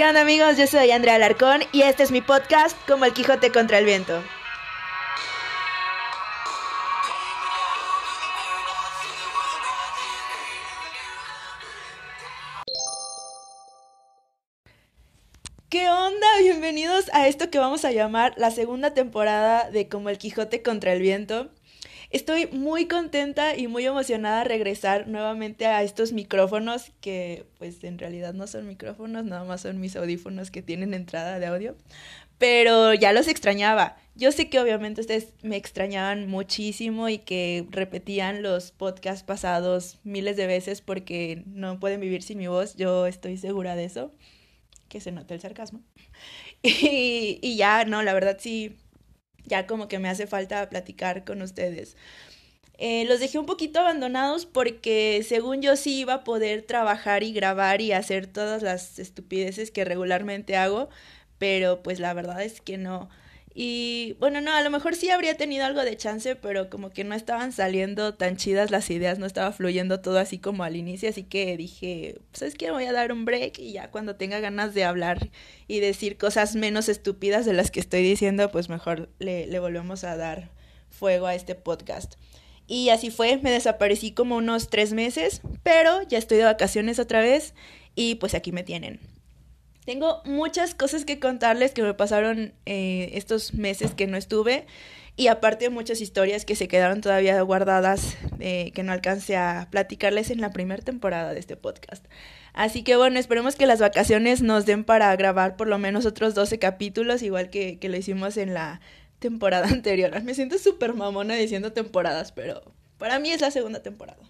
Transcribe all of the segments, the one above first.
¿Qué onda amigos? Yo soy Andrea Alarcón y este es mi podcast como el Quijote contra el viento. ¿Qué onda? Bienvenidos a esto que vamos a llamar la segunda temporada de Como el Quijote contra el viento. Estoy muy contenta y muy emocionada de regresar nuevamente a estos micrófonos que pues en realidad no son micrófonos, nada más son mis audífonos que tienen entrada de audio, pero ya los extrañaba. Yo sé que obviamente ustedes me extrañaban muchísimo y que repetían los podcasts pasados miles de veces porque no pueden vivir sin mi voz, yo estoy segura de eso, que se note el sarcasmo. Y, y ya, no, la verdad sí, ya como que me hace falta platicar con ustedes. Eh, los dejé un poquito abandonados porque según yo sí iba a poder trabajar y grabar y hacer todas las estupideces que regularmente hago, pero pues la verdad es que no. Y bueno, no, a lo mejor sí habría tenido algo de chance, pero como que no estaban saliendo tan chidas las ideas, no estaba fluyendo todo así como al inicio, así que dije, pues es que voy a dar un break y ya cuando tenga ganas de hablar y decir cosas menos estúpidas de las que estoy diciendo, pues mejor le, le volvemos a dar fuego a este podcast. Y así fue, me desaparecí como unos tres meses, pero ya estoy de vacaciones otra vez y pues aquí me tienen. Tengo muchas cosas que contarles que me pasaron eh, estos meses que no estuve y aparte muchas historias que se quedaron todavía guardadas eh, que no alcancé a platicarles en la primera temporada de este podcast. Así que bueno, esperemos que las vacaciones nos den para grabar por lo menos otros 12 capítulos, igual que, que lo hicimos en la temporada anterior. Me siento súper mamona diciendo temporadas, pero para mí es la segunda temporada.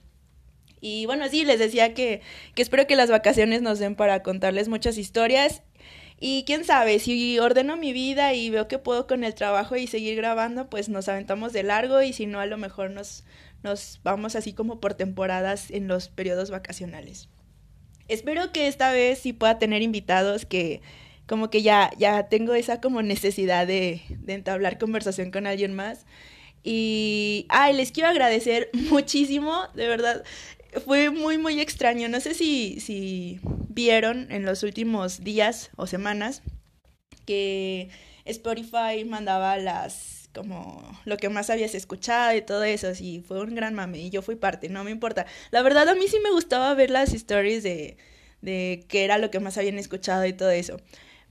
Y bueno, sí, les decía que, que espero que las vacaciones nos den para contarles muchas historias. Y quién sabe, si ordeno mi vida y veo que puedo con el trabajo y seguir grabando, pues nos aventamos de largo y si no, a lo mejor nos, nos vamos así como por temporadas en los periodos vacacionales. Espero que esta vez sí pueda tener invitados que como que ya, ya tengo esa como necesidad de, de entablar conversación con alguien más. Y, ay, les quiero agradecer muchísimo, de verdad fue muy, muy extraño. No sé si, si vieron en los últimos días o semanas que Spotify mandaba las como lo que más habías escuchado y todo eso, sí, fue un gran mame y yo fui parte, no me importa. La verdad a mí sí me gustaba ver las stories de, de qué era lo que más habían escuchado y todo eso.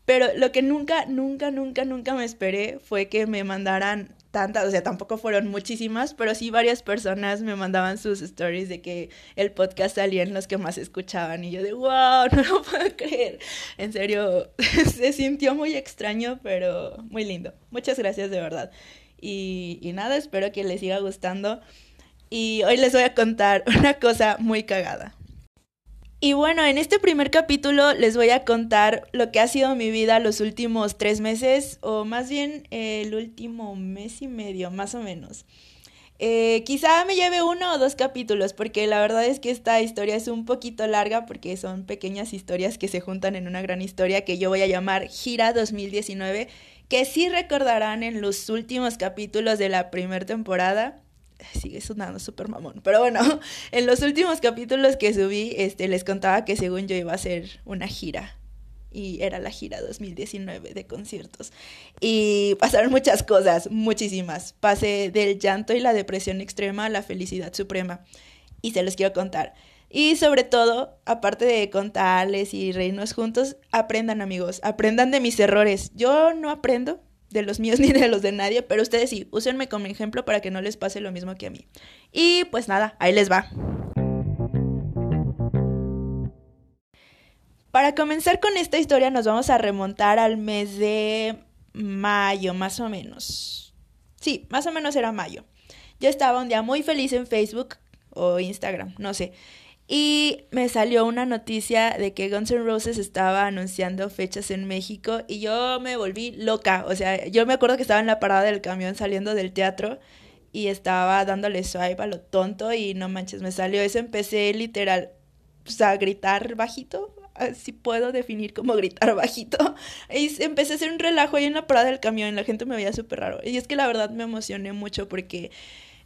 Pero lo que nunca, nunca, nunca, nunca me esperé fue que me mandaran tantas, o sea, tampoco fueron muchísimas, pero sí varias personas me mandaban sus stories de que el podcast salía en los que más escuchaban y yo de, wow, no lo puedo creer. En serio, se sintió muy extraño, pero muy lindo. Muchas gracias de verdad. Y, y nada, espero que les siga gustando. Y hoy les voy a contar una cosa muy cagada. Y bueno, en este primer capítulo les voy a contar lo que ha sido mi vida los últimos tres meses, o más bien el último mes y medio, más o menos. Eh, quizá me lleve uno o dos capítulos, porque la verdad es que esta historia es un poquito larga, porque son pequeñas historias que se juntan en una gran historia que yo voy a llamar Gira 2019, que sí recordarán en los últimos capítulos de la primera temporada sigue sonando súper mamón. Pero bueno, en los últimos capítulos que subí, este, les contaba que según yo iba a hacer una gira. Y era la gira 2019 de conciertos. Y pasaron muchas cosas, muchísimas. Pasé del llanto y la depresión extrema a la felicidad suprema. Y se los quiero contar. Y sobre todo, aparte de contarles y reírnos juntos, aprendan amigos, aprendan de mis errores. Yo no aprendo, de los míos ni de los de nadie, pero ustedes sí, úsenme como ejemplo para que no les pase lo mismo que a mí. Y pues nada, ahí les va. Para comenzar con esta historia nos vamos a remontar al mes de mayo, más o menos. Sí, más o menos era mayo. Yo estaba un día muy feliz en Facebook o Instagram, no sé. Y me salió una noticia de que Guns N' Roses estaba anunciando fechas en México y yo me volví loca. O sea, yo me acuerdo que estaba en la parada del camión saliendo del teatro y estaba dándole swipe a lo tonto y no manches, me salió eso. Empecé literal a gritar bajito. Así puedo definir como gritar bajito. Y empecé a hacer un relajo ahí en la parada del camión. La gente me veía súper raro. Y es que la verdad me emocioné mucho porque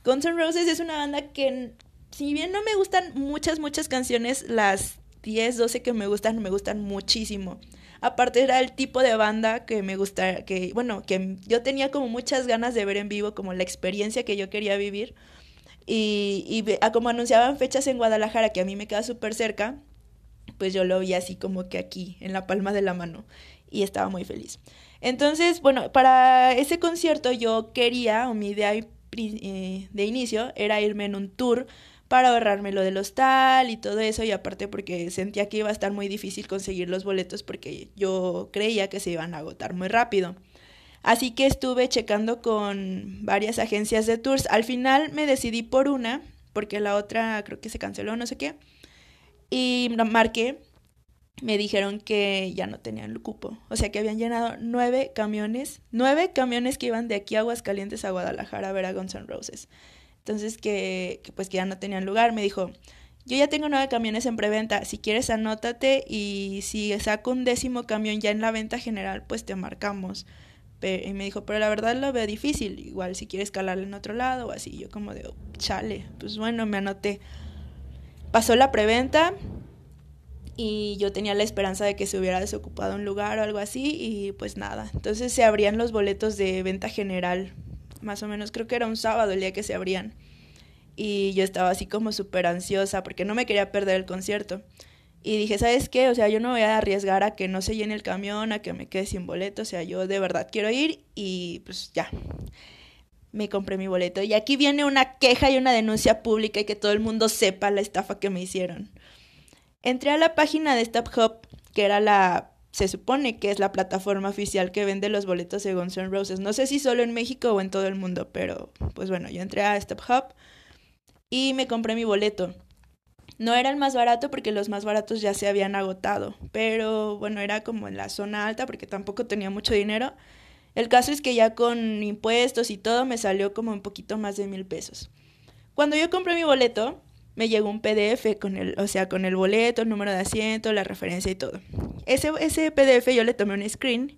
Guns N' Roses es una banda que si bien no me gustan muchas, muchas canciones, las 10, 12 que me gustan, me gustan muchísimo. Aparte era el tipo de banda que me gusta, que bueno, que yo tenía como muchas ganas de ver en vivo, como la experiencia que yo quería vivir. Y, y como anunciaban fechas en Guadalajara, que a mí me queda súper cerca, pues yo lo vi así como que aquí, en la palma de la mano. Y estaba muy feliz. Entonces, bueno, para ese concierto yo quería, o mi idea eh, de inicio era irme en un tour para ahorrarme lo del hostal y todo eso, y aparte porque sentía que iba a estar muy difícil conseguir los boletos porque yo creía que se iban a agotar muy rápido. Así que estuve checando con varias agencias de tours. Al final me decidí por una, porque la otra creo que se canceló, no sé qué. Y marqué, me dijeron que ya no tenían el cupo. O sea que habían llenado nueve camiones, nueve camiones que iban de aquí a Aguascalientes a Guadalajara a ver a Guns N' Roses. Entonces que, pues que ya no tenían lugar. Me dijo, yo ya tengo nueve camiones en preventa, si quieres anótate y si saco un décimo camión ya en la venta general, pues te marcamos. y me dijo, pero la verdad lo veo difícil, igual si quieres calarle en otro lado o así. Yo como de, oh, chale, pues bueno, me anoté. Pasó la preventa y yo tenía la esperanza de que se hubiera desocupado un lugar o algo así y pues nada. Entonces se abrían los boletos de venta general más o menos, creo que era un sábado el día que se abrían. Y yo estaba así como súper ansiosa porque no me quería perder el concierto. Y dije, ¿sabes qué? O sea, yo no voy a arriesgar a que no se llene el camión, a que me quede sin boleto. O sea, yo de verdad quiero ir y pues ya. Me compré mi boleto. Y aquí viene una queja y una denuncia pública y que todo el mundo sepa la estafa que me hicieron. Entré a la página de StubHub, que era la se supone que es la plataforma oficial que vende los boletos de Guns N' Roses. No sé si solo en México o en todo el mundo, pero pues bueno, yo entré a StubHub y me compré mi boleto. No era el más barato porque los más baratos ya se habían agotado, pero bueno, era como en la zona alta porque tampoco tenía mucho dinero. El caso es que ya con impuestos y todo me salió como un poquito más de mil pesos. Cuando yo compré mi boleto, me llegó un PDF con el, o sea, con el boleto, el número de asiento, la referencia y todo. Ese, ese PDF yo le tomé un screen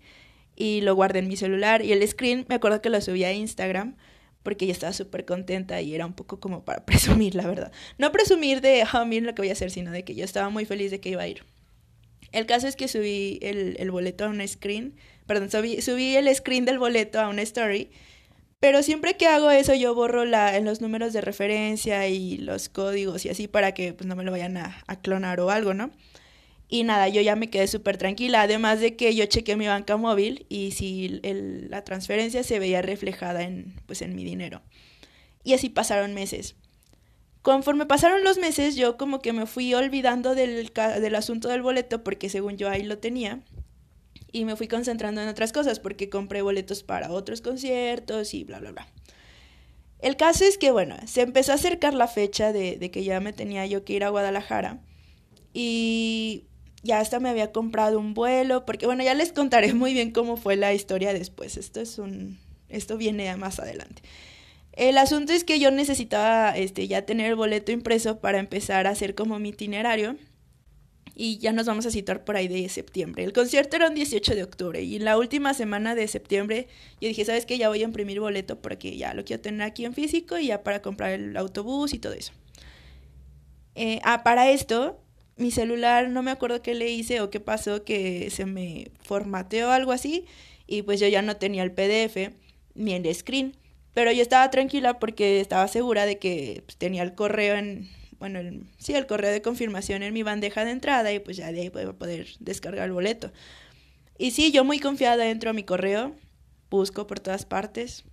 y lo guardé en mi celular. Y el screen me acuerdo que lo subí a Instagram porque yo estaba súper contenta y era un poco como para presumir, la verdad. No presumir de, ah, miren lo que voy a hacer, sino de que yo estaba muy feliz de que iba a ir. El caso es que subí el, el boleto a un screen, perdón, subí, subí el screen del boleto a una story pero siempre que hago eso yo borro la, los números de referencia y los códigos y así para que pues no me lo vayan a, clonar o algo, ¿no? Y nada, yo ya me quedé súper tranquila, además de que yo chequé mi banca móvil y si la transferencia se veía reflejada en, pues, en mi dinero. Y así pasaron meses. Conforme pasaron los meses, yo como que me fui olvidando del asunto del boleto porque según yo ahí lo tenía y me fui concentrando en otras cosas porque compré boletos para otros conciertos y bla, bla, bla. El caso es que, bueno, se empezó a acercar la fecha de, de que ya me tenía yo que ir a Guadalajara y ya hasta me había comprado un vuelo, porque bueno, ya les contaré muy bien cómo fue la historia después. Esto es un esto viene más adelante. El asunto es que yo necesitaba este ya tener el boleto impreso para empezar a hacer como mi itinerario y ya nos vamos a citar por ahí de septiembre. El concierto era un 18 de octubre y en la última semana de septiembre yo dije, ¿sabes qué? Ya voy a imprimir boleto porque ya lo quiero tener aquí en físico y ya para comprar el autobús y todo eso. Eh, ah, para esto, mi celular, no me acuerdo qué le hice o qué pasó, que se me formateó algo así y pues yo ya no tenía el PDF ni el screen. Pero yo estaba tranquila porque estaba segura de que pues, tenía el correo en, bueno, el, sí, el correo de confirmación en mi bandeja de entrada y pues ya de ahí voy a poder descargar el boleto. Y sí, yo muy confiada entro a mi correo, busco por todas partes,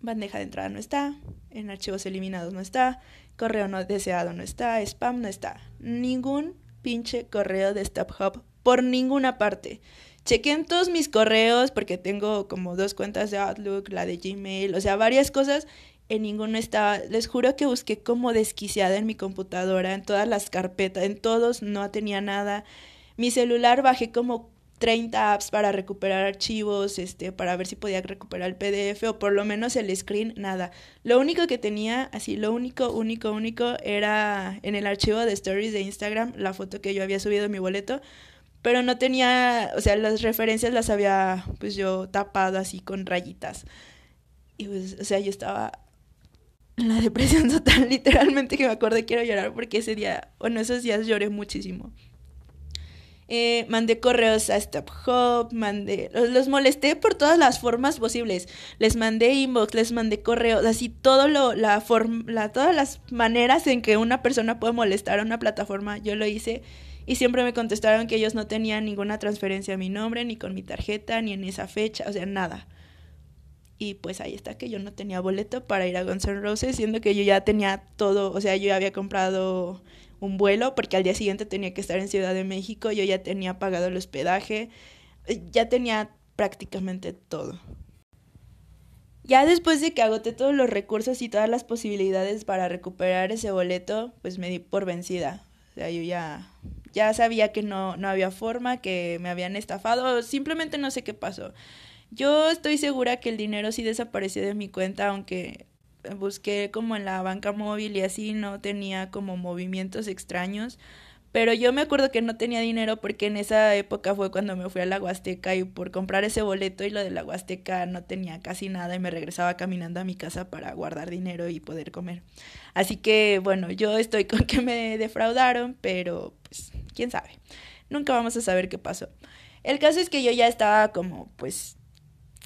bandeja de entrada no está, en archivos eliminados no está, correo no deseado no está, spam no está, ningún pinche correo de StopHub por ninguna parte. Chequé en todos mis correos porque tengo como dos cuentas de Outlook, la de Gmail, o sea, varias cosas en ninguno estaba. Les juro que busqué como desquiciada en mi computadora, en todas las carpetas, en todos no tenía nada. Mi celular bajé como 30 apps para recuperar archivos, este, para ver si podía recuperar el PDF o por lo menos el screen, nada. Lo único que tenía, así, lo único, único, único era en el archivo de stories de Instagram, la foto que yo había subido en mi boleto, pero no tenía, o sea, las referencias las había pues yo tapado así con rayitas. Y pues, o sea, yo estaba la depresión total, literalmente que me acordé quiero llorar porque ese día, bueno, esos días lloré muchísimo. eh, mandé correos a Stop Hub, mandé, los, molesté por todas las formas posibles. Les mandé inbox, les mandé correos, así todo lo, la forma, la, todas las maneras en que una persona puede molestar a una plataforma, yo lo hice. Y siempre me contestaron que ellos no tenían ninguna transferencia a mi nombre, ni con mi tarjeta, ni en esa fecha, o sea, nada. Y pues ahí está que yo no tenía boleto para ir a Guns N' Roses, siendo que yo ya tenía todo, o sea, yo ya había comprado un vuelo porque al día siguiente tenía que estar en Ciudad de México, yo ya tenía pagado el hospedaje, eh, ya tenía prácticamente todo. Ya después de que agoté todos los recursos y todas las posibilidades para recuperar ese boleto, pues me di por vencida. O sea, yo ya, ya sabía que no, no había forma, que me habían estafado, simplemente no sé qué pasó. Yo estoy segura que el dinero sí desapareció de mi cuenta, aunque busqué como en la banca móvil y así no tenía como movimientos extraños. Pero yo me acuerdo que no tenía dinero porque en esa época fue cuando me fui a la Huasteca y por comprar ese boleto y lo de la Huasteca no tenía casi nada y me regresaba caminando a mi casa para guardar dinero y poder comer. Así que bueno, yo estoy con que me defraudaron, pero pues quién sabe. Nunca vamos a saber qué pasó. El caso es que yo ya estaba como pues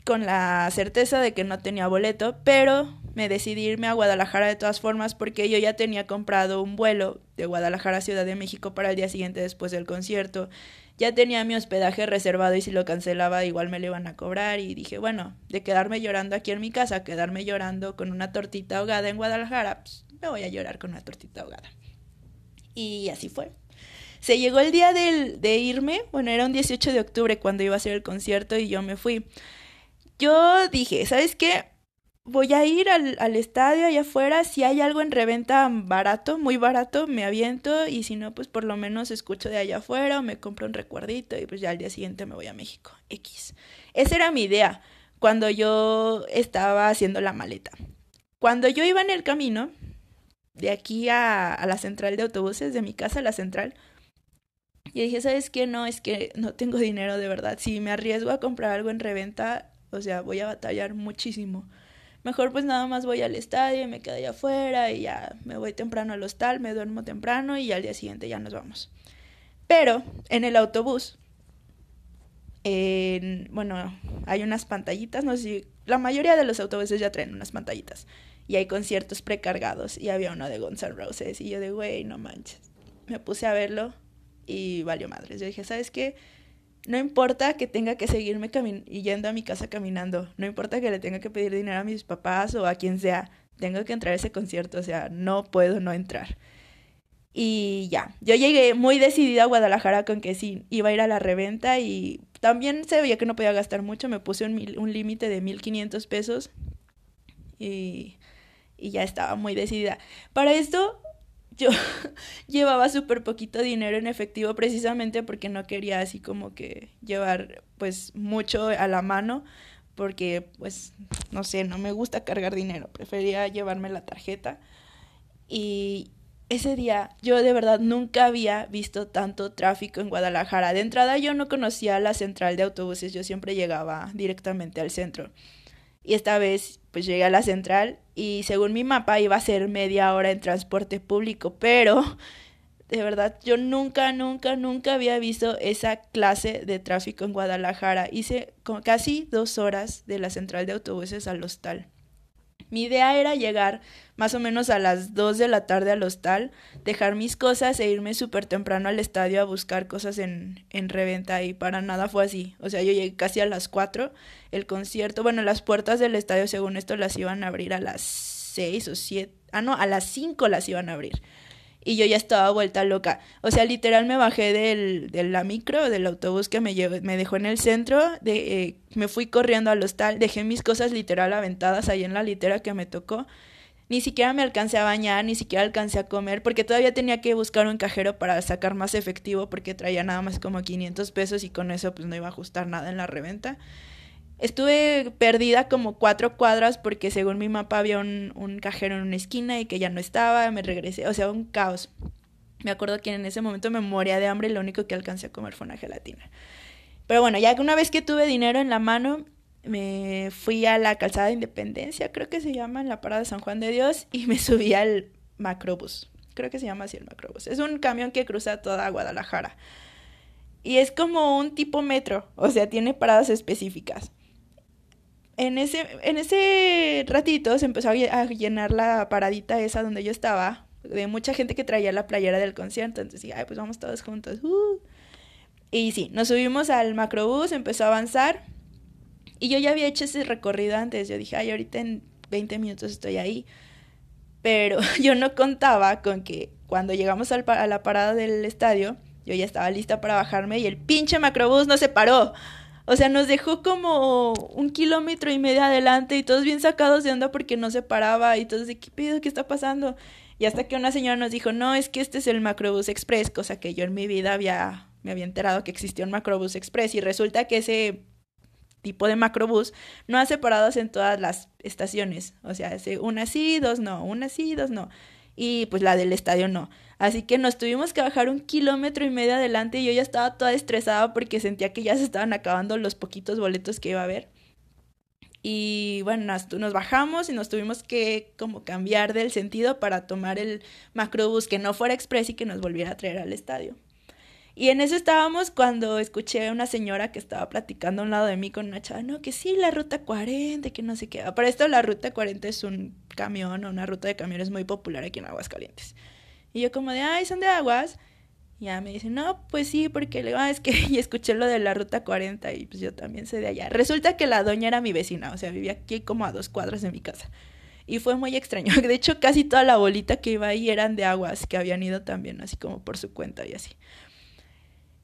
con la certeza de que no tenía boleto, pero me decidí irme a Guadalajara de todas formas porque yo ya tenía comprado un vuelo de Guadalajara a Ciudad de México para el día siguiente después del concierto. Ya tenía mi hospedaje reservado y si lo cancelaba igual me lo iban a cobrar y dije, bueno, de quedarme llorando aquí en mi casa, quedarme llorando con una tortita ahogada en Guadalajara, pues me voy a llorar con una tortita ahogada. Y así fue. Se llegó el día del, de irme, bueno, era un 18 de octubre cuando iba a ser el concierto y yo me fui yo dije, ¿sabes qué? Voy a ir al, al, estadio allá afuera, si hay algo en reventa barato, muy barato, me aviento y si no, pues por lo menos escucho de allá afuera o me compro un recuerdito y pues ya al día siguiente me voy a México. X. Esa era mi idea cuando yo estaba haciendo la maleta. Cuando yo iba en el camino, de aquí a, a la central de autobuses, de mi casa a la central, y dije, ¿sabes qué? No, es que no tengo dinero de verdad. Si me arriesgo a comprar algo en reventa, o sea, voy a batallar muchísimo. Mejor pues nada más voy al estadio y me quedo allá afuera y ya me voy temprano al hostal, me duermo temprano y al día siguiente ya nos vamos. Pero en el autobús, bueno, hay unas pantallitas, no sé si la mayoría de los autobuses ya traen unas pantallitas y hay conciertos precargados y había uno de Guns N' Roses y yo de, güey, no manches. Me puse a verlo y valió madres. Yo dije, ¿sabes qué? No importa que tenga que seguirme yendo a mi casa caminando, no importa que le tenga que pedir dinero a mis papás o a quien sea, tengo que entrar a ese concierto, o sea, no puedo no entrar. Y ya, yo llegué muy decidida a Guadalajara con que sí, iba a ir a la reventa y también se veía que no podía gastar mucho, me puse un, un límite de 1500 pesos y, y ya estaba muy decidida. Para esto yo llevaba súper poquito dinero en efectivo precisamente porque no quería así como que llevar pues mucho a la mano porque pues no sé, no me gusta cargar dinero, prefería llevarme la tarjeta y ese día yo de verdad nunca había visto tanto tráfico en Guadalajara. De entrada yo no conocía la central de autobuses, yo siempre llegaba directamente al centro. Y esta vez pues llegué a la central y según mi mapa iba a ser media hora en transporte público, pero de verdad yo nunca, nunca, nunca había visto esa clase de tráfico en Guadalajara. Hice casi dos horas de la central de autobuses al hostal. Mi idea era llegar más o menos a las 2 de la tarde al hostal, dejar mis cosas e irme súper temprano al estadio a buscar cosas en, en reventa y para nada fue así. O sea, yo llegué casi a las 4, el concierto, bueno, las puertas del estadio según esto las iban a abrir a las 6 o 7, ah no, a las 5 las iban a abrir y yo ya estaba vuelta loca. O sea, literal me bajé del, de la micro, del autobús que me, me dejó en el centro, de, eh, me fui corriendo al hostal, dejé mis cosas literal aventadas ahí en la litera que me tocó. Ni siquiera me alcancé a bañar, ni siquiera alcancé a comer, porque todavía tenía que buscar un cajero para sacar más efectivo, porque traía nada más como 500 pesos y con eso pues no iba a ajustar nada en la reventa. Estuve perdida como cuatro cuadras porque según mi mapa había un, cajero en una esquina y que ya no estaba, me regresé, o sea, un caos. Me acuerdo que en ese momento me moría de hambre y lo único que alcancé a comer fue una gelatina. Pero bueno, ya que una vez que tuve dinero en la mano, me fui a la calzada de Independencia, creo que se llama, en la parada de San Juan de Dios, y me subí al macrobús. Creo que se llama así el macrobús. Es un camión que cruza toda Guadalajara. Y es como un tipo metro, o sea, tiene paradas específicas. En ese, en ese ratito se empezó a llenar la paradita esa donde yo estaba, de mucha gente que traía la playera del concierto. Entonces dije, ay, pues vamos todos juntos. Uh. Y sí, nos subimos al macrobús, empezó a avanzar. Y yo ya había hecho ese recorrido antes. Yo dije, ay, ahorita en 20 minutos estoy ahí. Pero yo no contaba con que cuando llegamos a la parada del estadio, yo ya estaba lista para bajarme y el pinche macrobús no se paró. O sea, nos dejó como un kilómetro y medio adelante y todos bien sacados de onda porque no se paraba y todos de qué pedo, qué está pasando. Y hasta que una señora nos dijo, no, es que este es el Macrobús Express, cosa que yo en mi vida había, me había enterado que existía un Macrobús Express y resulta que ese tipo de macrobús no hace paradas en todas las estaciones. O sea, hace una sí, dos no, una sí, dos no. Y pues la del estadio no. Así que nos tuvimos que bajar un kilómetro y medio adelante y yo ya estaba toda estresada porque sentía que ya se estaban acabando los poquitos boletos que iba a haber. Y bueno, nos, bajamos y nos tuvimos que como cambiar del sentido para tomar el macrobús que no fuera express y que nos volviera a traer al estadio. Y en eso estábamos cuando escuché a una señora que estaba platicando a un lado de mí con una chava, no, que sí, la ruta 40, que no sé qué. Para esto la ruta 40 es un camión o una ruta de camiones muy popular aquí en Aguascalientes. Y yo como de, ay, son de aguas. Ya me dice, no, pues sí, porque le ah, es que y escuché lo de la ruta 40 y pues yo también sé de allá. Resulta que la doña era mi vecina, o sea, vivía aquí como a dos cuadras de mi casa. Y fue muy extraño. De hecho, casi toda la bolita que iba ahí eran de aguas, que habían ido también, así como por su cuenta y así.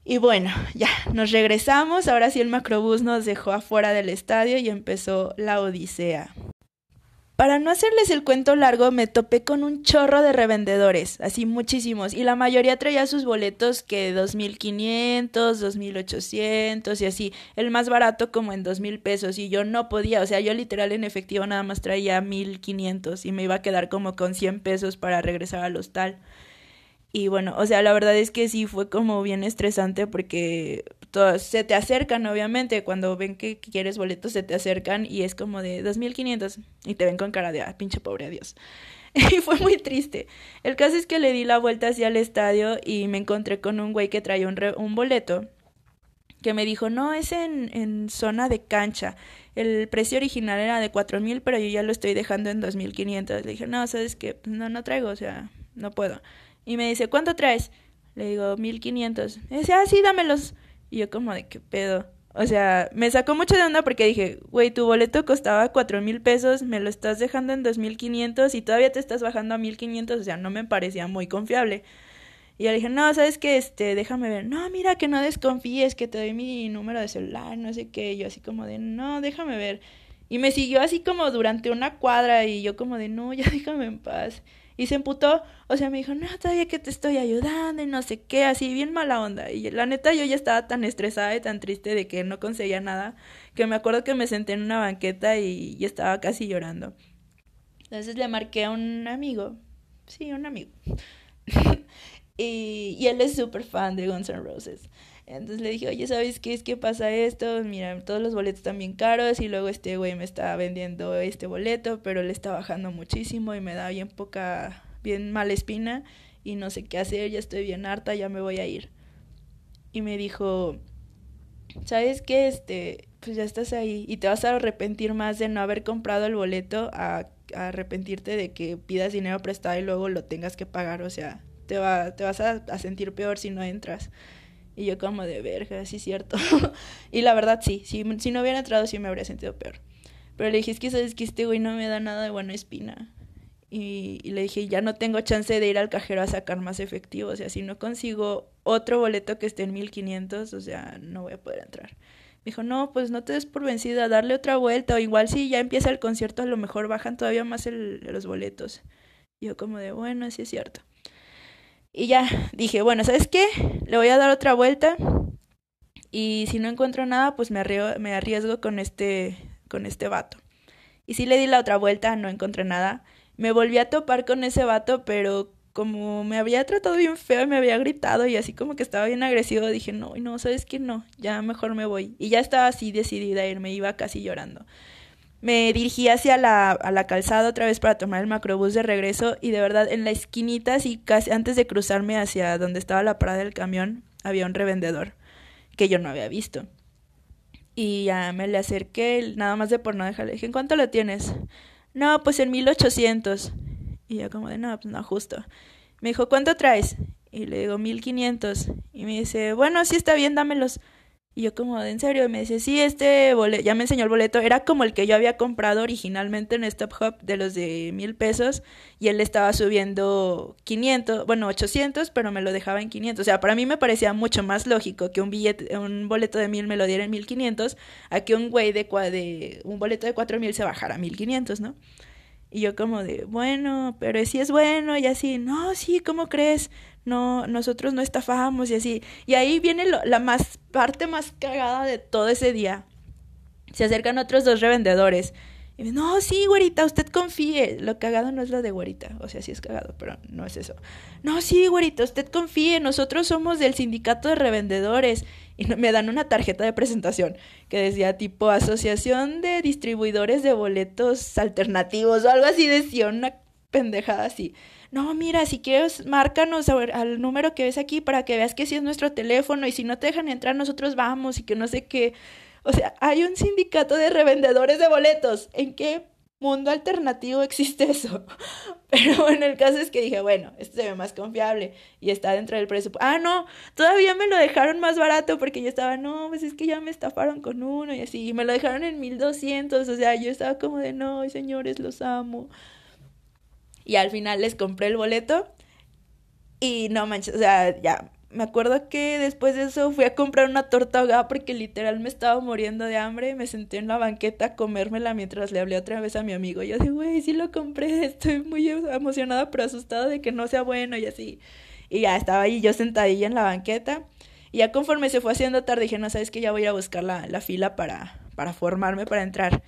Y bueno, ya, nos regresamos. Ahora sí el macrobús nos dejó afuera del estadio y empezó la odisea. Para no hacerles el cuento largo, me topé con un chorro de revendedores, así muchísimos, y la mayoría traía sus boletos que 2500, 2800 y así, el más barato como en 2000 pesos, y yo no podía, o sea, yo literal en efectivo nada más traía 1500 y me iba a quedar como con 100 pesos para regresar al hostal. Y bueno, o sea, la verdad es que sí fue como bien estresante porque todos se te acercan, obviamente, cuando ven que quieres boletos se te acercan y es como de 2500 y te ven con cara de, ah, pinche pobre adiós. y fue muy triste. El caso es que le di la vuelta hacia el estadio y me encontré con un güey que traía un, un boleto que me dijo, no, es en, en zona de cancha. El precio original era de cuatro mil, pero yo ya lo estoy dejando en 2500. Le dije, no, sabes que no, no traigo, o sea, no puedo. Y me dice, ¿cuánto traes? Le digo, 1500. Y dice, ah, sí, dámelos. Y yo como de qué pedo. O sea, me sacó mucho de onda porque dije, güey, tu boleto costaba cuatro mil pesos, me lo estás dejando en dos mil quinientos y todavía te estás bajando a mil quinientos, o sea, no me parecía muy confiable. Y yo le dije, no, ¿sabes qué? Este, déjame ver. No, mira, que no desconfíes, que te doy mi número de celular, no sé qué. Y yo así como de, no, déjame ver. Y me siguió así como durante una cuadra y yo como de, no, ya déjame en paz. Y se emputó, o sea, me dijo, no, todavía que te estoy ayudando y no sé qué, así bien mala onda. Y la neta yo ya estaba tan estresada y tan triste de que no conseguía nada, que me acuerdo que me senté en una banqueta y, estaba casi llorando. Entonces le marqué a un amigo, sí, un amigo. y, y él es súper fan de Guns N' Roses. Entonces le dije, oye, ¿sabes qué es que pasa esto? Mira, todos los boletos están bien caros y luego este güey me está vendiendo este boleto, pero le está bajando muchísimo y me da bien poca, bien mala espina y no sé qué hacer, ya estoy bien harta, ya me voy a ir. Y me dijo, ¿sabes qué? Este, pues ya estás ahí y te vas a arrepentir más de no haber comprado el boleto a, a arrepentirte de que pidas dinero prestado y luego lo tengas que pagar, o sea, te, va, te vas a, a sentir peor si no entras. Y yo como de verga, sí es cierto. y la verdad sí, si, si no hubiera entrado sí me habría sentido peor. Pero le dije, es que sabes que este güey no me da nada de buena espina. Y, y, le dije, ya no tengo chance de ir al cajero a sacar más efectivo. O sea, si no consigo otro boleto que esté en 1500, o sea, no voy a poder entrar. Dijo, no, pues no te des por vencida, darle otra vuelta. O igual si ya empieza el concierto, a lo mejor bajan todavía más el, los boletos. Y yo como de, bueno, sí es cierto. Y ya dije, bueno, ¿sabes qué? Le voy a dar otra vuelta. Y si no encuentro nada, pues me arriesgo, me arriesgo con este, con este vato. Y sí le di la otra vuelta, no encontré nada. Me volví a topar con ese vato, pero como me había tratado bien feo me había gritado y así como que estaba bien agresivo, dije, no, no, ¿sabes qué? No, ya mejor me voy. Y ya estaba así decidida a irme, iba casi llorando. Me dirigí hacia la, a la calzada otra vez para tomar el macrobús de regreso y de verdad en la esquinita, así casi antes de cruzarme hacia donde estaba la parada del camión, había un revendedor. que yo no había visto. Y ya me le acerqué, nada más de por no dejarle. dije, ¿en cuánto lo tienes? No, pues en 1800. Y yo como de, no, pues no, justo. Me dijo, ¿cuánto traes? Y le digo, 1500. Y me dice, bueno, sí está bien, dámelos. Y yo como, ¿en serio? Me dice, sí, este boleto, ya me enseñó el boleto, era como el que yo había comprado originalmente en Stop Hub de los de mil pesos y él estaba subiendo 500, bueno, 800, pero me lo dejaba en 500. O sea, para mí me parecía mucho más lógico que un billete, un boleto de mil me lo diera en 1500 a que un güey de, de un boleto de 4000 se bajara a 1500, ¿no? Y yo como de, bueno, pero si es bueno y así, no, sí, ¿cómo crees? No, nosotros no estafamos y así. Y ahí viene la más parte más cagada de todo ese día. Se acercan otros dos revendedores y me no, sí, güerita, usted confíe. Lo cagado no es lo de güerita, o sea, sí es cagado, pero no es eso. No, sí, güerita, usted confíe, nosotros somos del sindicato de revendedores. Y me dan una tarjeta de presentación que decía tipo Asociación de Distribuidores de Boletos Alternativos o algo así, decía una pendejada así. No, mira, si quieres, márcanos al número que ves aquí para que veas que sí es nuestro teléfono y si no te dejan entrar, nosotros vamos y que no sé qué. O sea, hay un sindicato de revendedores de boletos. ¿En qué mundo alternativo existe eso? Pero bueno, el caso es que dije, bueno, este se ve más confiable y está dentro del presupuesto. Ah, no, todavía me lo dejaron más barato porque yo estaba, no, pues es que ya me estafaron con uno y así. Y me lo dejaron en 1200. O sea, yo estaba como de, no, señores, los amo. Y al final les compré el boleto. Y no manches, o sea, ya me acuerdo que después de eso fui a comprar una torta ahogada porque literal me estaba muriendo de hambre. Me senté en la banqueta a comérmela mientras le hablé otra vez a mi amigo. Yo dije, güey, sí lo compré, estoy muy emocionada pero asustada de que no sea bueno y así. Y ya estaba ahí yo sentadilla en la banqueta. Y ya conforme se fue haciendo tarde dije, no, sabes que ya voy a buscar la, la fila para, para formarme, para entrar.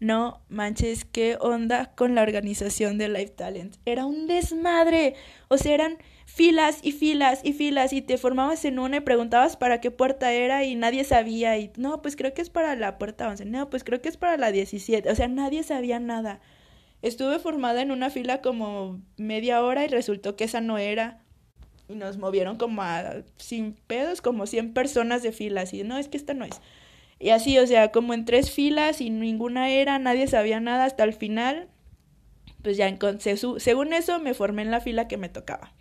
No manches, qué onda con la organización de Life Talent. Era un desmadre. O sea, eran filas y filas y filas y te formabas en una y preguntabas para qué puerta era y nadie sabía y no, pues creo que es para la puerta 11, no, pues creo que es para la 17, o sea, nadie sabía nada. Estuve formada en una fila como media hora y resultó que esa no era y nos movieron como a sin pedos, como 100 personas de filas y no, es que esta no es. Y así, o sea, como en tres filas y ninguna era, nadie sabía nada hasta el final. Pues ya, según eso, me formé en la fila que me tocaba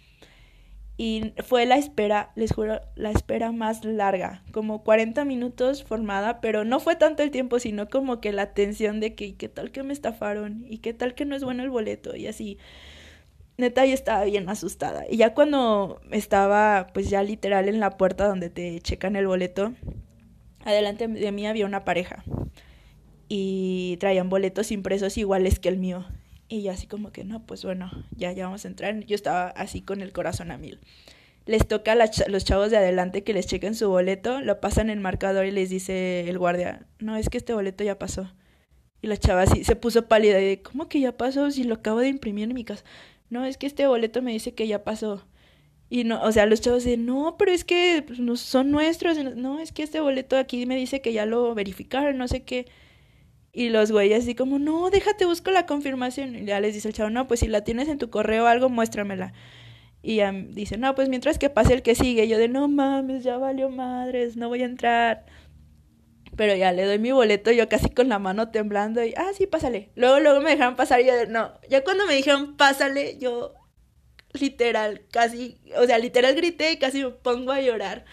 y fue la espera, les juro, la espera más larga, como 40 minutos formada, pero no fue tanto el tiempo, sino como que la tensión de que qué tal que me estafaron y qué tal que no es bueno el boleto y así. Neta, yo estaba bien asustada. Y ya cuando estaba, pues ya literal en la puerta donde te checan el boleto, adelante de mí había una pareja y traían boletos impresos iguales que el mío. Y yo así como que, no, pues bueno, ya, ya vamos a entrar. Yo estaba así con el corazón a mil. Les toca a los chavos de adelante que les chequen su boleto, lo pasan el marcador y les dice el guardia, no, es que este boleto ya pasó. Y la chava así se puso pálida y de, ¿cómo que ya pasó si lo acabo de imprimir en mi casa? No, es que este boleto me dice que ya pasó. Y no, o sea, los chavos dicen, no, pero es que pues, no son nuestros. No, es que este boleto aquí me dice que ya lo verificaron, no sé qué. Y los güeyes así como, no, déjate, busco la confirmación. Y ya les dice el chavo, no, pues si la tienes en tu correo o algo, muéstramela. Y ya dice, no, pues mientras que pase el que sigue. yo de, no mames, ya valió madres, no voy a entrar. Pero ya le doy mi boleto, yo casi con la mano temblando y, ah, sí, pásale. Luego, luego me dejaron pasar y yo de, no. Ya cuando me dijeron, pásale, yo literal, casi, o sea, literal grité y casi me pongo a llorar.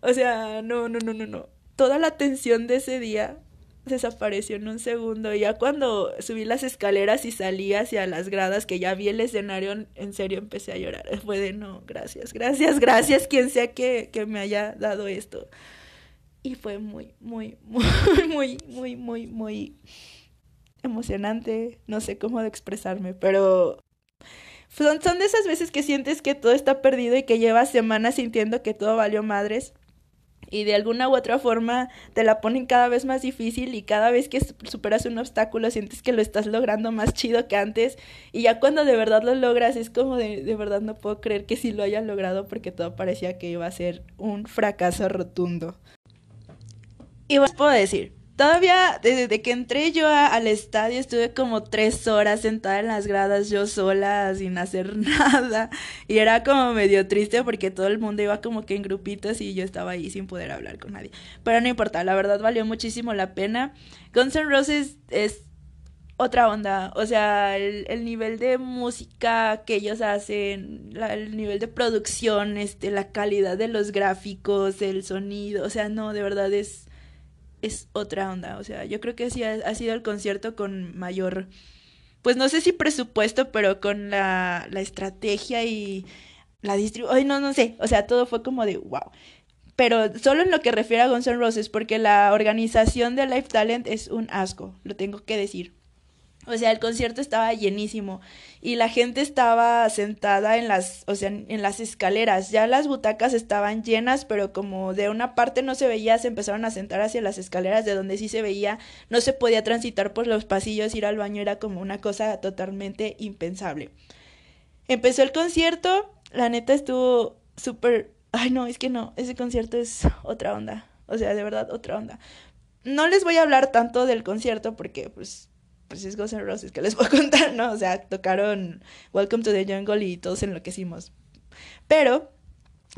O sea, no, no, no, no, no. Toda la tensión de ese día desapareció en un segundo. Ya cuando subí las escaleras y salí hacia las gradas, que ya vi el escenario, en serio empecé a llorar. Fue de no, gracias, gracias, gracias, quien sea que, que me haya dado esto. Y fue muy, muy, muy, muy, muy, muy, muy emocionante. No sé cómo expresarme, pero son, de esas veces que sientes que todo está perdido y que llevas semanas sintiendo que todo valió madres y de alguna u otra forma te la ponen cada vez más difícil y cada vez que superas un obstáculo sientes que lo estás logrando más chido que antes y ya cuando de verdad lo logras es como de, de verdad no puedo creer que sí lo haya logrado porque todo parecía que iba a ser un fracaso rotundo. Y os puedo decir, Todavía, desde que entré yo al estadio, estuve como tres horas sentada en las gradas yo sola, sin hacer nada. Y era como medio triste porque todo el mundo iba como que en grupitos y yo estaba ahí sin poder hablar con nadie. Pero no importa, la verdad valió muchísimo la pena. Guns N' Roses es otra onda. O sea, el, nivel de música que ellos hacen, el nivel de producción, este, la calidad de los gráficos, el sonido. O sea, no, de verdad es es otra onda. O sea, yo creo que sí ha, sido el concierto con mayor, pues no sé si presupuesto, pero con la, la estrategia y la distribución. No, no sé. O sea, todo fue como de wow. Pero solo en lo que refiere a Guns N' Roses, porque la organización de Life Talent es un asco, lo tengo que decir. O sea, el concierto estaba llenísimo y la gente estaba sentada en las, o sea, en las escaleras. Ya las butacas estaban llenas, pero como de una parte no se veía, se empezaron a sentar hacia las escaleras de donde sí se veía, no se podía transitar por los pasillos, ir al baño era como una cosa totalmente impensable. Empezó el concierto, la neta estuvo súper, ay no, es que no, ese concierto es otra onda, o sea, de verdad otra onda. No les voy a hablar tanto del concierto porque pues pues es Roses, que les a contar, ¿no? O sea, tocaron Welcome to the Jungle y todos enloquecimos. Pero,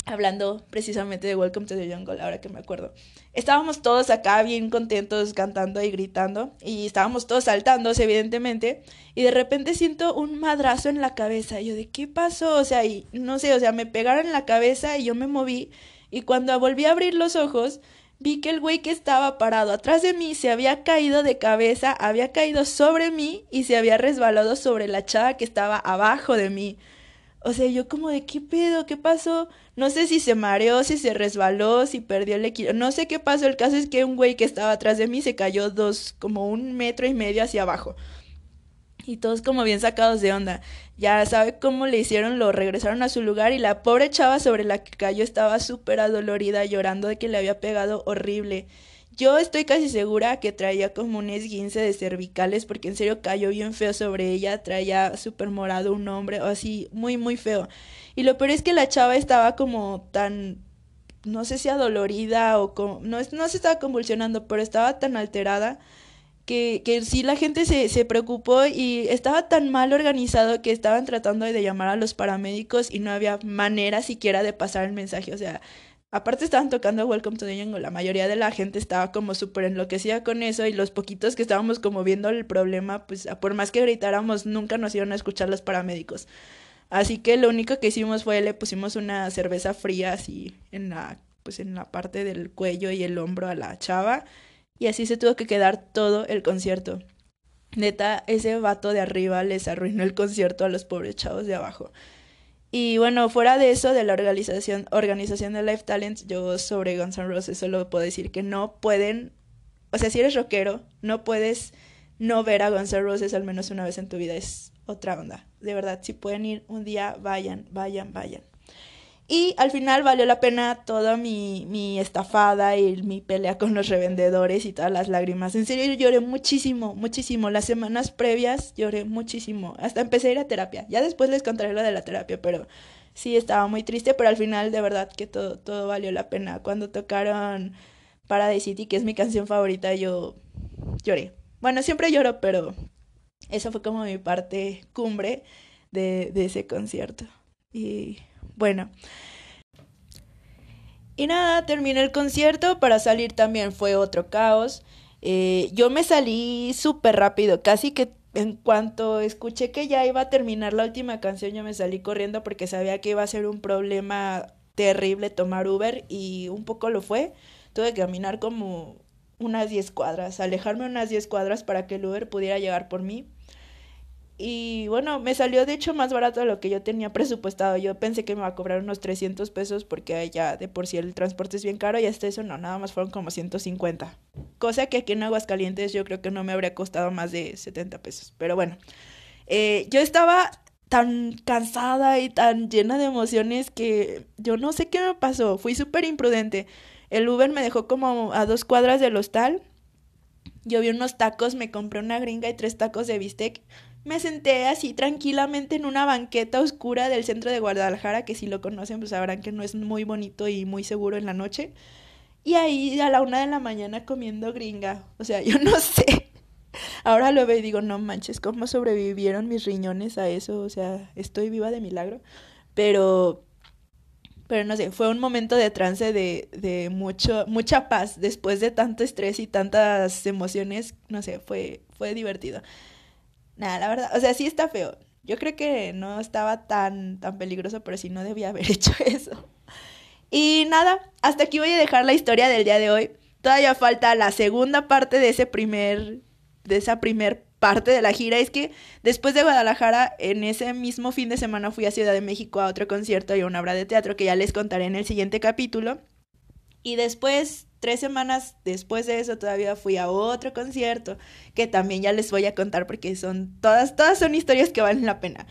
hablando precisamente de Welcome to the Jungle, ahora que me acuerdo, estábamos todos acá bien contentos cantando y gritando y estábamos todos saltándose, evidentemente, y de repente siento un madrazo en la cabeza. Y yo, ¿de qué pasó? O sea, y no sé, o sea, me pegaron en la cabeza y yo me moví y cuando volví a abrir los ojos, vi que el güey que estaba parado atrás de mí se había caído de cabeza, había caído sobre mí y se había resbalado sobre la chava que estaba abajo de mí. O sea, yo como de qué pedo, qué pasó. No sé si se mareó, si se resbaló, si perdió el equilibrio. No sé qué pasó. El caso es que un güey que estaba atrás de mí se cayó dos, como un metro y medio hacia abajo. Y todos como bien sacados de onda. Ya sabe cómo le hicieron, lo regresaron a su lugar y la pobre chava sobre la que cayó estaba súper adolorida, llorando de que le había pegado horrible. Yo estoy casi segura que traía como un esguince de cervicales porque en serio cayó bien feo sobre ella, traía súper morado un hombre o así, muy muy feo. Y lo peor es que la chava estaba como tan, no sé si adolorida o como, no, no se estaba convulsionando, pero estaba tan alterada que, que sí la gente se, se preocupó y estaba tan mal organizado que estaban tratando de llamar a los paramédicos y no había manera siquiera de pasar el mensaje. O sea, aparte estaban tocando Welcome to the Jungle, la mayoría de la gente estaba como súper enloquecida con eso y los poquitos que estábamos como viendo el problema, pues por más que gritáramos, nunca nos iban a escuchar los paramédicos. Así que lo único que hicimos fue le pusimos una cerveza fría así en la pues en la parte del cuello y el hombro a la chava y así se tuvo que quedar todo el concierto. Neta, ese vato de arriba les arruinó el concierto a los pobres chavos de abajo. Y bueno, fuera de eso, de la organización, organización de Life Talents, yo sobre Guns N' Roses solo puedo decir que no pueden, o sea, si eres rockero, no puedes no ver a Guns N' Roses al menos una vez en tu vida, es otra onda. De verdad, si pueden ir un día, vayan, vayan, vayan. Y al final valió la pena toda mi, mi estafada y mi pelea con los revendedores y todas las lágrimas. En serio, lloré muchísimo, muchísimo. Las semanas previas lloré muchísimo. Hasta empecé a ir a terapia. Ya después les contaré lo de la terapia, pero sí estaba muy triste, pero al final de verdad que todo, todo valió la pena. Cuando tocaron Paradise City, que es mi canción favorita, yo lloré. Bueno, siempre lloro, pero esa fue como mi parte cumbre de, de ese concierto. Y bueno. Y nada, terminé el concierto, para salir también fue otro caos. Eh, yo me salí súper rápido, casi que en cuanto escuché que ya iba a terminar la última canción, yo me salí corriendo porque sabía que iba a ser un problema terrible tomar Uber y un poco lo fue. Tuve que caminar como unas 10 cuadras, alejarme unas 10 cuadras para que el Uber pudiera llegar por mí. Y bueno, me salió de hecho más barato de lo que yo tenía presupuestado. Yo pensé que me iba a cobrar unos 300 pesos porque ya de por sí el transporte es bien caro y hasta eso no, nada más fueron como 150. Cosa que aquí en Aguascalientes yo creo que no me habría costado más de 70 pesos. Pero bueno, eh, yo estaba tan cansada y tan llena de emociones que yo no sé qué me pasó. Fui súper imprudente. El Uber me dejó como a dos cuadras del hostal. Yo vi unos tacos, me compré una gringa y tres tacos de bistec me senté así tranquilamente en una banqueta oscura del centro de Guadalajara, que si lo conocen pues sabrán que no es muy bonito y muy seguro en la noche. Y ahí a la una de la mañana comiendo gringa. O sea, yo no sé. Ahora lo veo y digo, no manches, ¿cómo sobrevivieron mis riñones a eso? O sea, estoy viva de milagro. Pero, pero no sé, fue un momento de trance de, de mucho, mucha paz después de tanto estrés y tantas emociones. No sé, fue, fue divertido. Nada, la verdad, o sea, sí está feo. Yo creo que no estaba tan, tan peligroso, pero sí no debía haber hecho eso. Y nada, hasta aquí voy a dejar la historia del día de hoy. Todavía falta la segunda parte de ese primer, de esa primer parte de la gira. Es que después de Guadalajara, en ese mismo fin de semana fui a Ciudad de México a otro concierto y a una obra de teatro que ya les contaré en el siguiente capítulo. Y después, tres semanas después de eso, todavía fui a otro concierto que también ya les voy a contar porque son todas, todas son historias que valen la pena.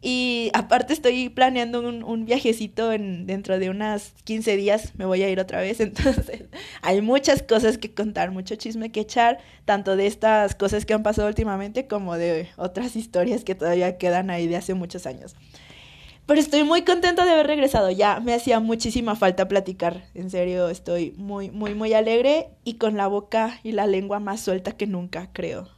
Y aparte estoy planeando un, un, viajecito en, dentro de unas 15 días, me voy a ir otra vez, entonces hay muchas cosas que contar, mucho chisme que echar, tanto de estas cosas que han pasado últimamente como de otras historias que todavía quedan ahí de hace muchos años. Pero estoy muy contenta de haber regresado, ya me hacía muchísima falta platicar, en serio estoy muy, muy, muy alegre y con la boca y la lengua más suelta que nunca, creo.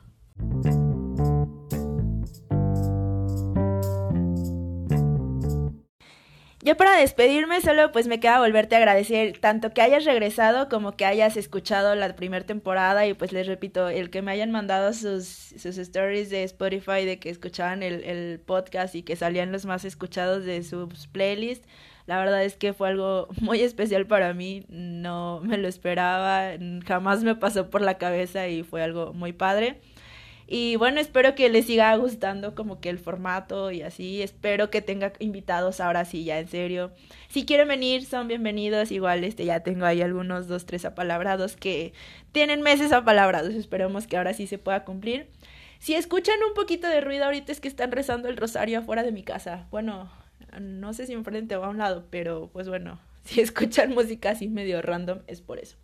Ya para despedirme, solo pues me queda volverte a agradecer tanto que hayas regresado como que hayas escuchado la primera temporada y pues les repito, el que me hayan mandado sus, sus stories de Spotify de que escuchaban el, el podcast y que salían los más escuchados de sus playlists. La verdad es que fue algo muy especial para mí, no me lo esperaba, jamás me pasó por la cabeza y fue algo muy padre. Y bueno, espero que les siga gustando como que el formato y así. Espero que tenga invitados ahora sí, ya en serio. Si quieren venir, son bienvenidos. Igual este ya tengo ahí algunos dos, tres apalabrados que tienen meses apalabrados. Esperemos que ahora sí se pueda cumplir. Si escuchan un poquito de ruido ahorita es que están rezando el rosario afuera de mi casa. Bueno, no sé si enfrente o a un lado, pero pues bueno, si escuchan música así medio random es por eso.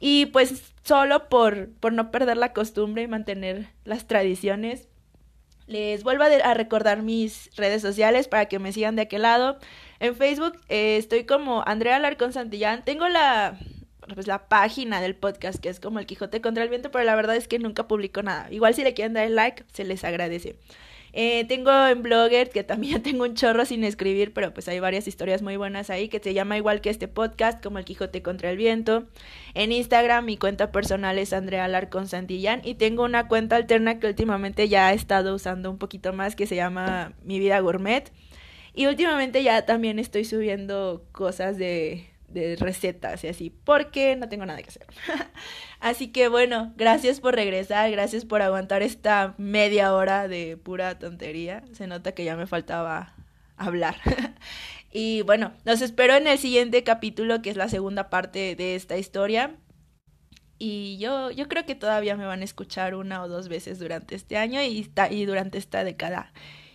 Y pues solo por, por no perder la costumbre y mantener las tradiciones, les vuelvo a, recordar mis redes sociales para que me sigan de aquel lado. En Facebook eh, estoy como Andrea Larcón Santillán. Tengo la, pues, la página del podcast que es como El Quijote contra el Viento, pero la verdad es que nunca publico nada. Igual si le quieren dar el like, se les agradece. Eh, tengo en Blogger, que también tengo un chorro sin escribir, pero pues hay varias historias muy buenas ahí, que se llama igual que este podcast, como El Quijote contra el Viento. En Instagram mi cuenta personal es Andrea Alarcón Santillán y tengo una cuenta alterna que últimamente ya he estado usando un poquito más, que se llama Mi Vida Gourmet. Y últimamente ya también estoy subiendo cosas de, de recetas y así, porque no tengo nada que hacer. así que bueno, gracias por regresar, gracias por aguantar esta media hora de pura tontería. Se nota que ya me faltaba hablar. y bueno, los espero en el siguiente capítulo, que es la segunda parte de esta historia. Y yo, yo creo que todavía me van a escuchar una o dos veces durante este año y, y durante esta década.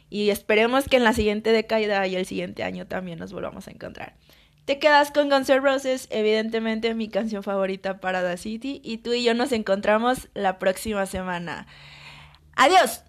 Y esperemos que en la siguiente década y el siguiente año también nos volvamos a encontrar. Te quedas con Guns N' Roses, evidentemente mi canción favorita para The City. Y tú y yo nos encontramos la próxima semana. ¡Adiós!